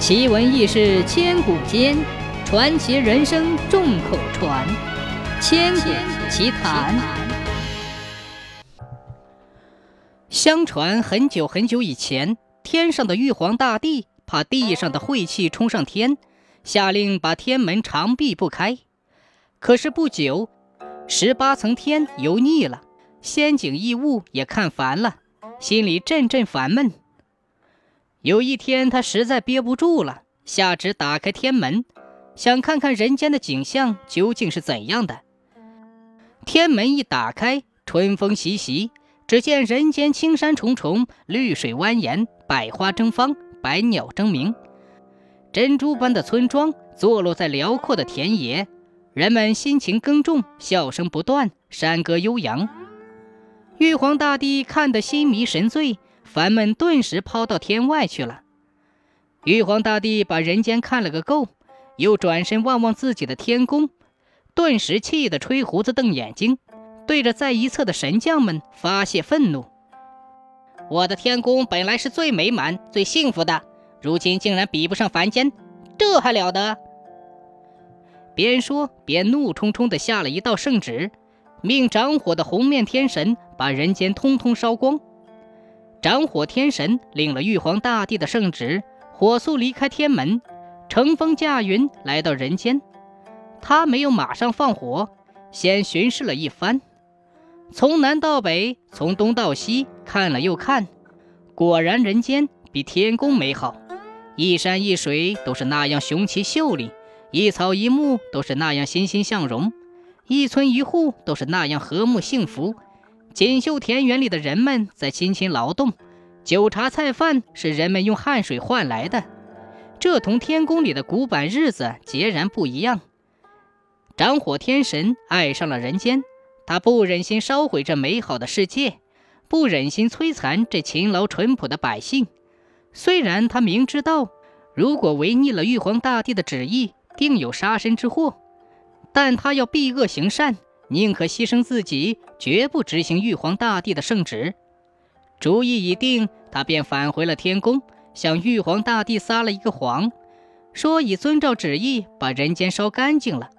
奇闻异事千古间，传奇人生众口传。千古奇谈。相传很久很久以前，天上的玉皇大帝怕地上的晦气冲上天，下令把天门长闭不开。可是不久，十八层天油腻了，仙境异物也看烦了，心里阵阵烦闷。有一天，他实在憋不住了，下旨打开天门，想看看人间的景象究竟是怎样的。天门一打开，春风习习，只见人间青山重重，绿水蜿蜒，百花争芳，百鸟争鸣。珍珠般的村庄坐落在辽阔的田野，人们辛勤耕种，笑声不断，山歌悠扬。玉皇大帝看得心迷神醉。烦闷顿时抛到天外去了。玉皇大帝把人间看了个够，又转身望望自己的天宫，顿时气得吹胡子瞪眼睛，对着在一侧的神将们发泄愤怒：“我的天宫本来是最美满、最幸福的，如今竟然比不上凡间，这还了得！”边说边怒冲冲地下了一道圣旨，命掌火的红面天神把人间通通烧光。掌火天神领了玉皇大帝的圣旨，火速离开天门，乘风驾云来到人间。他没有马上放火，先巡视了一番，从南到北，从东到西看了又看，果然人间比天宫美好，一山一水都是那样雄奇秀丽，一草一木都是那样欣欣向荣，一村一户都是那样和睦幸福。锦绣田园里的人们在辛勤劳动，酒茶菜饭是人们用汗水换来的，这同天宫里的古板日子截然不一样。掌火天神爱上了人间，他不忍心烧毁这美好的世界，不忍心摧残这勤劳淳朴的百姓。虽然他明知道，如果违逆了玉皇大帝的旨意，定有杀身之祸，但他要避恶行善。宁可牺牲自己，绝不执行玉皇大帝的圣旨。主意已定，他便返回了天宫，向玉皇大帝撒了一个谎，说已遵照旨意把人间烧干净了。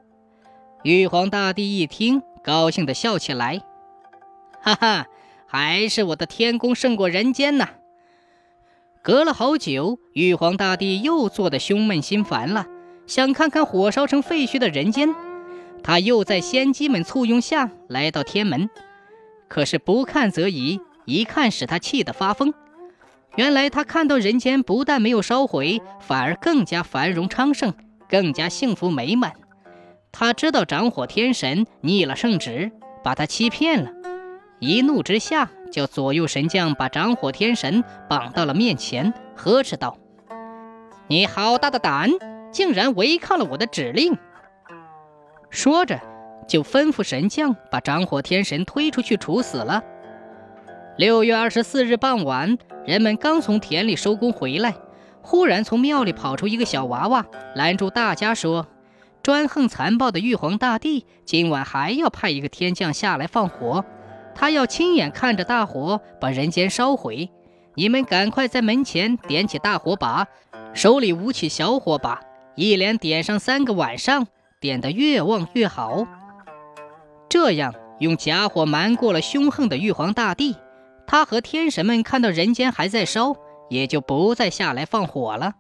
玉皇大帝一听，高兴地笑起来：“哈哈，还是我的天宫胜过人间呐！”隔了好久，玉皇大帝又坐得胸闷心烦了，想看看火烧成废墟的人间。他又在仙姬们簇拥下来到天门，可是不看则已，一看使他气得发疯。原来他看到人间不但没有烧毁，反而更加繁荣昌盛，更加幸福美满。他知道掌火天神逆了圣旨，把他欺骗了，一怒之下叫左右神将把掌火天神绑到了面前，呵斥道：“你好大的胆，竟然违抗了我的指令！”说着，就吩咐神将把掌火天神推出去处死了。六月二十四日傍晚，人们刚从田里收工回来，忽然从庙里跑出一个小娃娃，拦住大家说：“专横残暴的玉皇大帝今晚还要派一个天将下来放火，他要亲眼看着大火把人间烧毁。你们赶快在门前点起大火把，手里舞起小火把，一连点上三个晚上。”点得越旺越好，这样用假火瞒过了凶横的玉皇大帝，他和天神们看到人间还在烧，也就不再下来放火了。